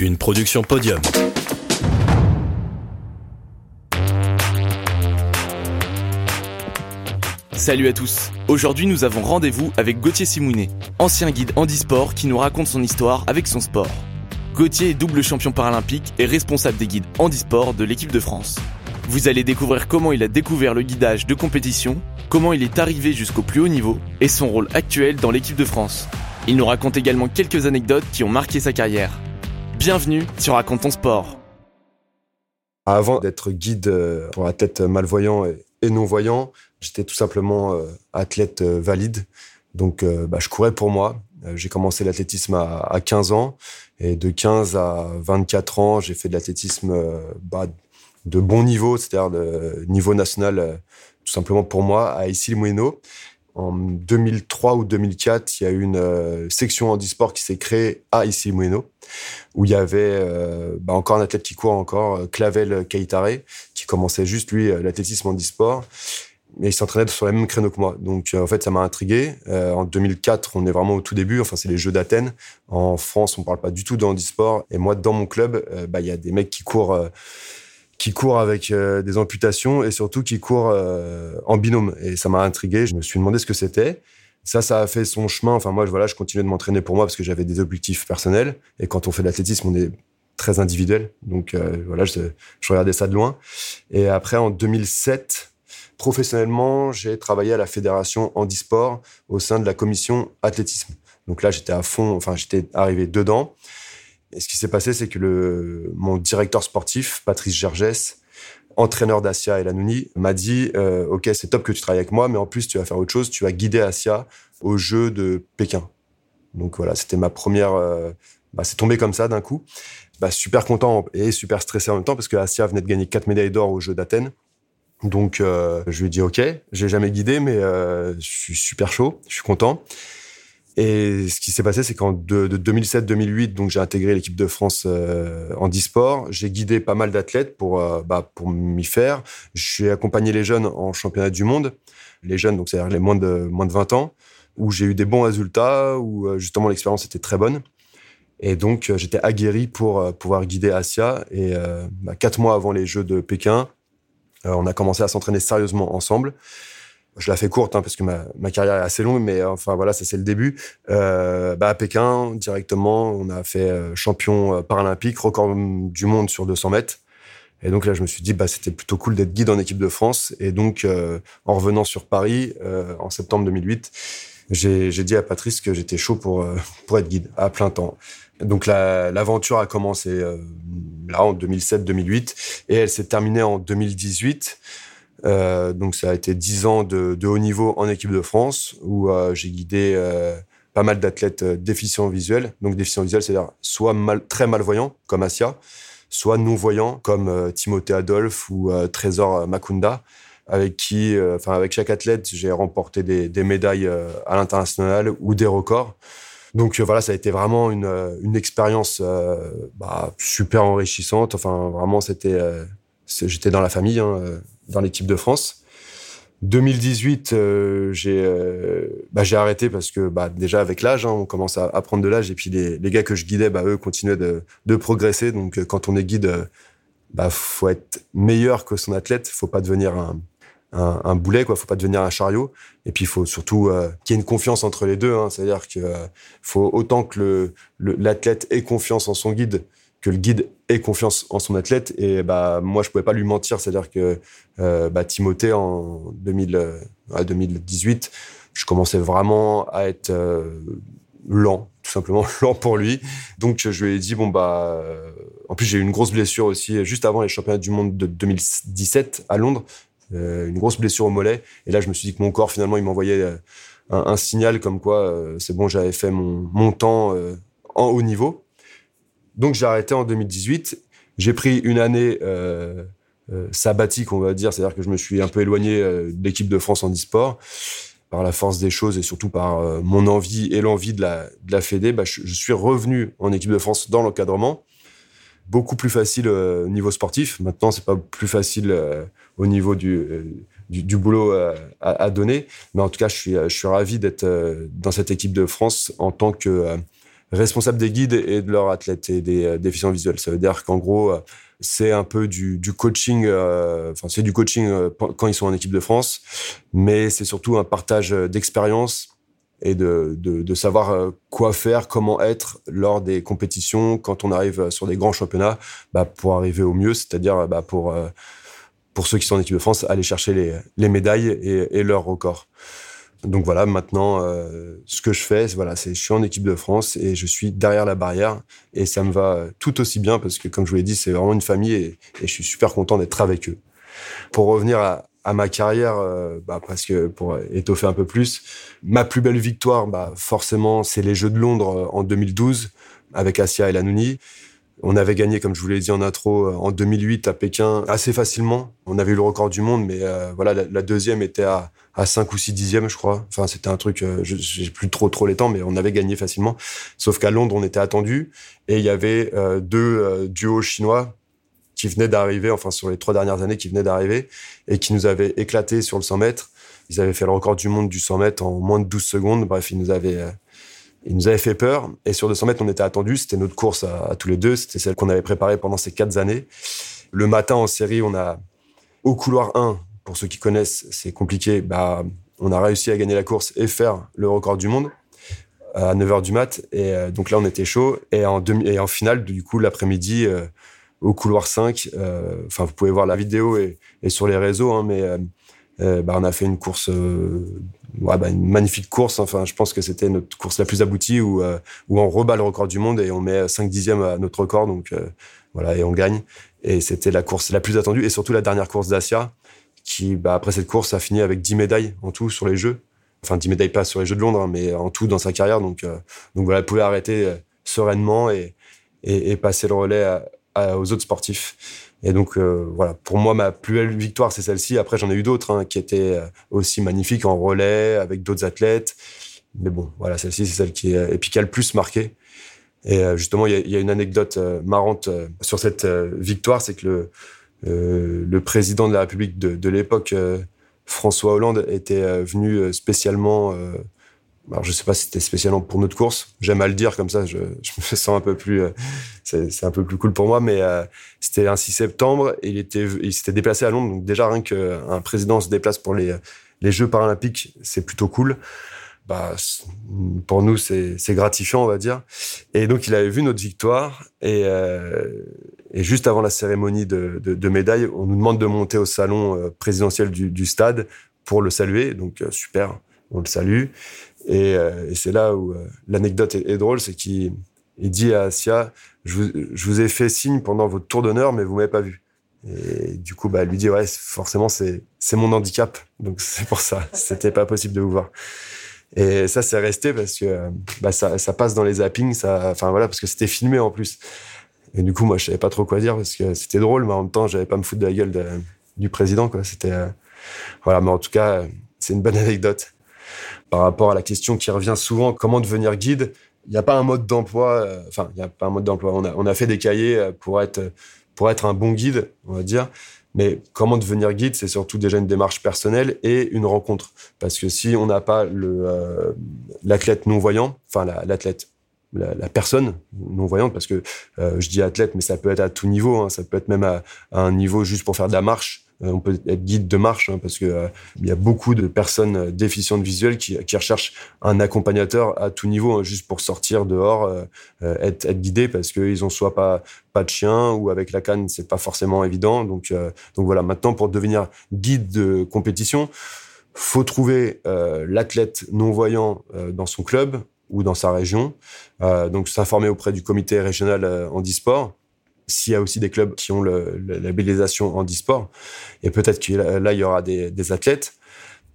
une production podium. Salut à tous. Aujourd'hui, nous avons rendez-vous avec Gauthier Simounet, ancien guide handisport qui nous raconte son histoire avec son sport. Gauthier est double champion paralympique et responsable des guides handisport de l'équipe de France. Vous allez découvrir comment il a découvert le guidage de compétition, comment il est arrivé jusqu'au plus haut niveau et son rôle actuel dans l'équipe de France. Il nous raconte également quelques anecdotes qui ont marqué sa carrière. Bienvenue sur Raconte ton sport. Avant d'être guide euh, pour athlètes malvoyants et non-voyants, j'étais tout simplement euh, athlète euh, valide. Donc bah, je courais pour moi. J'ai commencé l'athlétisme à 15 ans et de 15 à 24 ans, j'ai fait de l'athlétisme bah, de bon niveau, c'est-à-dire de niveau national, tout simplement pour moi, à Issy-les-Moulineaux. En 2003 ou 2004, il y a eu une euh, section handisport qui s'est créée à issy moulineaux où il y avait euh, bah, encore un athlète qui court encore, euh, Clavel Kaitare, qui commençait juste, lui, l'athlétisme handisport. Mais il s'entraînait sur les mêmes créneaux que moi. Donc, en fait, ça m'a intrigué. en 2004, on est vraiment au tout début. Enfin, c'est les Jeux d'Athènes. En France, on parle pas du tout de handisport. Et moi, dans mon club, bah, il y a des mecs qui courent qui court avec euh, des amputations et surtout qui court euh, en binôme. Et ça m'a intrigué. Je me suis demandé ce que c'était. Ça, ça a fait son chemin. Enfin, moi, voilà, je continuais de m'entraîner pour moi parce que j'avais des objectifs personnels. Et quand on fait de l'athlétisme, on est très individuel. Donc, euh, voilà, je, je, regardais ça de loin. Et après, en 2007, professionnellement, j'ai travaillé à la fédération handisport au sein de la commission athlétisme. Donc là, j'étais à fond, enfin, j'étais arrivé dedans. Et ce qui s'est passé, c'est que le, mon directeur sportif, Patrice Gergès, entraîneur d'Asia et Lanouni, m'a dit euh, Ok, c'est top que tu travailles avec moi, mais en plus, tu vas faire autre chose. Tu vas guider Asia au jeu de Pékin. Donc voilà, c'était ma première. Euh, bah, c'est tombé comme ça d'un coup. Bah, super content et super stressé en même temps parce que Asia venait de gagner quatre médailles d'or au jeu d'Athènes. Donc euh, je lui ai dit ok, j'ai jamais guidé, mais euh, je suis super chaud, je suis content. Et ce qui s'est passé, c'est qu'en de, 2007-2008, donc j'ai intégré l'équipe de France euh, en e-sport. J'ai guidé pas mal d'athlètes pour euh, bah, pour m'y faire. J'ai accompagné les jeunes en championnat du monde, les jeunes, donc c'est-à-dire les moins de moins de 20 ans, où j'ai eu des bons résultats, où euh, justement l'expérience était très bonne. Et donc j'étais aguerri pour pouvoir guider Asia. Et bah, quatre mois avant les Jeux de Pékin, on a commencé à s'entraîner sérieusement ensemble je la fais courte hein, parce que ma, ma, carrière est assez longue, mais enfin voilà, ça c'est le début. Euh, bah, à Pékin, directement, on a fait euh, champion euh, paralympique, record du monde sur 200 mètres. Et donc là, je me suis dit, bah, c'était plutôt cool d'être guide en équipe de France. Et donc, euh, en revenant sur Paris euh, en septembre 2008, j'ai dit à Patrice que j'étais chaud pour, pour être guide à plein temps. Donc l'aventure a commencé là en 2007-2008 et elle s'est terminée en 2018 euh, donc ça a été dix ans de, haut niveau en équipe de France où euh, j'ai guidé euh, pas mal d'athlètes déficients visuels. Donc déficients visuels, c'est-à-dire soit très malvoyants comme Asia, soit non-voyants comme Timothée Adolphe ou Trésor Makunda, avec qui, enfin avec chaque athlète, j'ai remporté des, médailles à l'international ou des records. Donc voilà, ça a été vraiment une, une expérience bah, super enrichissante. Enfin vraiment, c'était, j'étais dans la famille. Hein, dans l'équipe de France. 2018, euh, j'ai euh, bah, j'ai arrêté parce que bah, déjà avec l'âge, hein, on commence à, prendre de l'âge et puis les, gars que je guidais, bah, eux continuaient de, progresser. Donc euh, quand on est guide, bah faut être meilleur que son athlète. Faut pas devenir un, un, un boulet, quoi. Faut pas devenir un chariot. Et puis il faut surtout qu'il y ait une confiance entre les deux. Hein. C'est-à-dire que faut autant que l'athlète ait confiance en son guide que le guide ait confiance en son athlète. Et bah, moi, je pouvais pas lui mentir. C'est-à-dire que euh, bah, Timothée, en 2000, 2018, euh, je commençais vraiment à être euh, lent, tout simplement lent pour lui. Donc, je lui ai dit, bon, bah, en plus, j'ai eu une grosse blessure aussi, juste avant les championnats du monde de 2017 à Londres, une grosse blessure au mollet. Et là, je me suis dit que mon corps, finalement, il m'envoyait un, un, signal comme quoi c'est bon, j'avais fait mon, mon temps en haut niveau. Donc j'ai arrêté en 2018. J'ai pris une année euh, euh, sabbatique, on va dire, c'est-à-dire que je me suis un peu éloigné euh, de l'équipe de France en e-sport par la force des choses et surtout par mon envie et l'envie de la, de Fédé. Bah, je, suis revenu en équipe de France dans l'encadrement. Beaucoup plus facile au niveau sportif. Maintenant, c'est pas plus facile au niveau du, du, du boulot à, à, donner. Mais en tout cas, je suis, je suis ravi d'être dans cette équipe de France en tant que responsable des guides et de leurs athlètes et des déficients visuels. Ça veut dire qu'en gros, c'est un peu du, coaching, enfin c'est du coaching quand ils sont en équipe de France, mais c'est surtout un partage d'expérience et de, de, de, savoir euh, quoi faire, comment être lors des compétitions quand on arrive sur des grands championnats bah, pour arriver au mieux, c'est-à-dire bah, pour, euh, pour ceux qui sont en équipe de France, aller chercher les, les médailles et, et leurs records. Donc voilà, maintenant, euh, ce que je fais, voilà, c'est je suis en équipe de France et je suis derrière la barrière et ça me va tout aussi bien parce que, comme je vous l'ai dit, c'est vraiment une famille et, je suis super content d'être avec eux. Pour revenir à, ma carrière, euh, bah, parce que pour étoffer un peu plus, ma plus belle victoire, bah, forcément, c'est les Jeux de Londres euh, en 2012 avec Asia et Lanouni. On avait gagné, comme je vous l'ai dit en intro, euh, en 2008 à Pékin assez facilement. On avait eu le record du monde, mais voilà, la, deuxième était à, à 5 ou 6 dixièmes, je crois. Enfin, c'était un truc, je j'ai plus trop trop les temps, mais on avait gagné facilement. Sauf qu'à Londres, on était attendu et il y avait deux duos chinois qui venait d'arriver, enfin sur les trois dernières années qui venaient d'arriver, et qui nous avaient éclaté sur le 100 mètres. Ils avaient fait le record du monde du 100 mètres en moins de 12 secondes. Bref, ils nous avaient, ils nous avaient fait peur. Et sur 200 mètres, on était attendus. C'était notre course à, tous les deux. C'était celle qu'on avait préparée pendant ces quatre années. Le matin en série, on a au couloir 1, pour ceux qui connaissent, c'est compliqué. Bah, on a réussi à gagner la course et faire le record du monde à 9h du mat. Et euh, donc là, on était chaud. Et en, demi, et en finale, du coup, l'après-midi, euh, au couloir 5. Euh, enfin, vous pouvez voir la vidéo et, sur les réseaux, hein, mais bah, on a fait une course, ouais, bah, une magnifique course. Enfin, je pense que c'était notre course la plus aboutie où, où on rebat le record du monde et on met 5 dixièmes à notre record. Donc voilà, et on gagne. Et c'était la course la plus attendue et surtout la dernière course d'Asia qui, bah, après cette course, a fini avec 10 médailles en tout sur les Jeux. Enfin, 10 médailles pas sur les Jeux de Londres, hein, mais en tout dans sa carrière. Donc, donc voilà, elle pouvait arrêter sereinement et, et, et, passer le relais à, aux autres sportifs. Et donc euh, voilà, pour moi, ma plus belle victoire, c'est celle-ci. Après, j'en ai eu d'autres hein, qui étaient euh, aussi magnifiques en relais avec d'autres athlètes. Mais bon, voilà, celle-ci, c'est celle qui est et qui a le plus marqué. Et euh, justement, il y, a une anecdote marrante sur cette victoire, c'est que le, président de la République de l'époque, François Hollande, était venu spécialement alors je sais pas si c'était spécialement pour notre course. J'aime à le dire comme ça, je, me sens un peu plus, euh, c'est un peu plus cool pour moi. Mais euh, c'était un 6 septembre et il était, il s'était déplacé à Londres. Donc déjà rien qu'un président se déplace pour les les Jeux paralympiques, c'est plutôt cool. Bah, pour nous, c'est gratifiant, on va dire. Et donc, il avait vu notre victoire. Et, euh, et juste avant la cérémonie de, de, de, médaille, on nous demande de monter au salon présidentiel du, du stade pour le saluer. Donc, super, on le salue. Et, euh, et c'est là où euh, l'anecdote est, drôle, c'est qu'il dit à Asia, je vous, je vous, ai fait signe pendant votre tour d'honneur, mais vous m'avez pas vu. Et du coup, bah, elle lui dit, ouais, forcément, c'est, mon handicap. Donc, c'est pour ça. C'était pas possible de vous voir. Et ça, c'est resté parce que, bah, ça, ça passe dans les zappings, ça, enfin, voilà, parce que c'était filmé en plus. Et du coup, moi, je savais pas trop quoi dire parce que c'était drôle, mais en même temps, j'avais pas me foutre de la gueule du président, quoi. C'était, euh, voilà, mais en tout cas, c'est une bonne anecdote par rapport à la question qui revient souvent, comment devenir guide? Il n'y a pas un mode d'emploi, euh, enfin, il n'y a pas un mode d'emploi. On a, fait des cahiers euh, pour être, pour être un bon guide, on va dire. Mais comment devenir guide, c'est surtout déjà une démarche personnelle et une rencontre. Parce que si on n'a pas euh, l'athlète non-voyant, enfin l'athlète, la, la, personne non-voyante, parce que euh, je dis athlète, mais ça peut être à tout niveau, hein, ça peut être même à, à, un niveau juste pour faire de la marche, euh, on peut être guide de marche hein, parce que euh, y a beaucoup de personnes euh, déficientes visuelles qui, qui recherchent un accompagnateur à tout niveau hein, juste pour sortir dehors, être, être guidé parce qu'ils ont soit pas pas de chien ou avec la canne c'est pas forcément évident. Donc donc voilà. Maintenant pour devenir guide de compétition, faut trouver l'athlète non voyant dans son club ou dans sa région. donc s'informer auprès du comité régional handisport s'il y a aussi des clubs qui ont la labellisation handisport. Et peut-être que là, il y aura des, athlètes.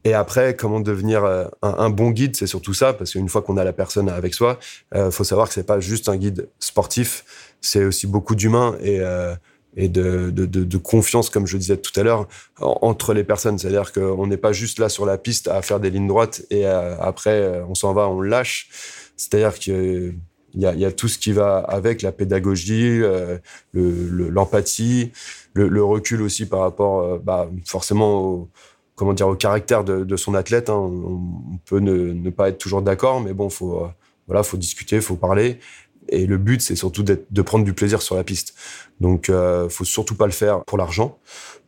Et après, comment devenir euh, un, bon guide, c'est surtout ça, parce qu'une fois qu'on a la personne avec soi, il euh, faut savoir que c'est pas juste un guide sportif, c'est aussi beaucoup d'humain et, euh, et de, confiance, comme je disais tout à l'heure, entre les personnes. C'est-à-dire qu'on n'est pas juste là sur la piste à faire des lignes droites et euh, après on s'en va, on lâche. C'est-à-dire que il y a, tout ce qui va avec la pédagogie, euh, l'empathie, le, recul aussi par rapport, euh, bah, forcément, au, comment dire, au caractère de, son athlète. Hein. On, peut ne, ne, pas être toujours d'accord, mais bon, faut, voilà, faut discuter, faut parler. Et le but, c'est surtout de prendre du plaisir sur la piste. Donc, euh, faut surtout pas le faire pour l'argent,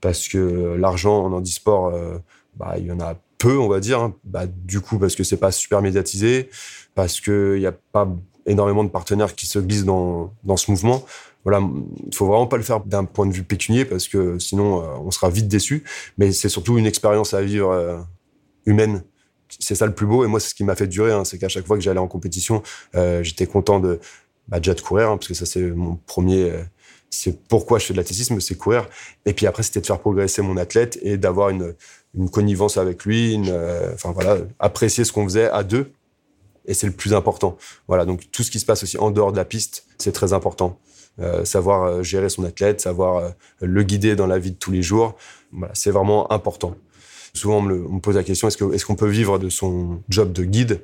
parce que l'argent en handisport, euh, bah, il y en a peu, on va dire. Hein. Bah, du coup, parce que c'est pas super médiatisé, parce qu'il n'y a pas énormément de partenaires qui se glissent dans, dans ce mouvement. Voilà, il faut vraiment pas le faire d'un point de vue pécunier, parce que sinon, euh, on sera vite déçu. Mais c'est surtout une expérience à vivre euh, humaine c'est ça le plus beau et moi c'est ce qui m'a fait durer hein. c'est qu'à chaque fois que j'allais en compétition euh, j'étais content de bah, déjà de courir hein, parce que ça c'est mon premier euh, c'est pourquoi je fais de l'athlétisme c'est courir. Et puis après c'était de faire progresser mon athlète et d'avoir une, une connivence avec lui une, euh, enfin voilà apprécier ce qu'on faisait à deux. Et c'est le plus important. Voilà donc tout ce qui se passe aussi en dehors de la piste c'est très important. Savoir gérer son athlète savoir le guider dans la vie de tous les jours voilà, c'est vraiment important Souvent, on me, pose la question est-ce qu'on peut vivre de son job de guide?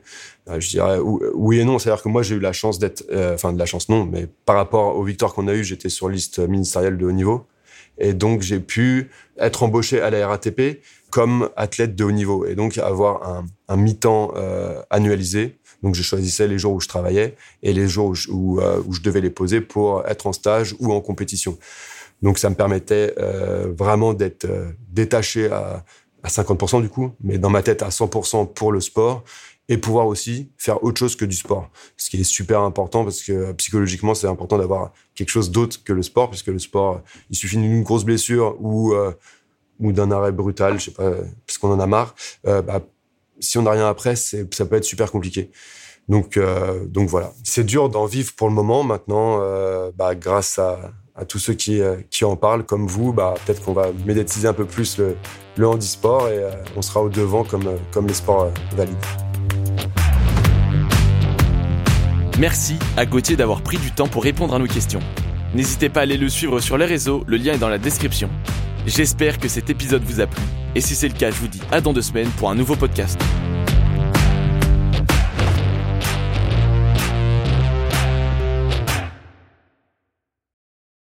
Euh, Je dirais oui et non. C'est-à-dire que moi, j'ai eu la chance d'être, euh, enfin, de la chance non, mais par rapport aux victoires qu'on a eues, j'étais sur liste ministérielle de haut niveau. Et donc, j'ai pu être embauché à la RATP comme athlète de haut niveau et donc avoir un, mi-temps euh, annualisé. Donc, je choisissais les jours où je travaillais et les jours où, je devais les poser pour être en stage ou en compétition. Donc, ça me permettait vraiment d'être détaché à, à 50% du coup, mais dans ma tête à 100% pour le sport et pouvoir aussi faire autre chose que du sport. Ce qui est super important parce que psychologiquement, c'est important d'avoir quelque chose d'autre que le sport, puisque le sport, il suffit d'une grosse blessure ou, euh, ou d'un arrêt brutal, je sais pas, parce qu'on en a marre. Euh, bah, si on n'a rien après, ça peut être super compliqué. Donc, euh, donc voilà. C'est dur d'en vivre pour le moment. Maintenant, bah, grâce à, à tous ceux qui, euh, qui en parlent, comme vous, bah, peut-être qu'on va médiatiser un peu plus le, le handisport et euh, on sera au devant comme, euh, comme les sports valides. Merci à Gauthier d'avoir pris du temps pour répondre à nos questions. N'hésitez pas à aller le suivre sur les réseaux, le lien est dans la description. J'espère que cet épisode vous a plu, et si c'est le cas, je vous dis à dans deux semaines pour un nouveau podcast.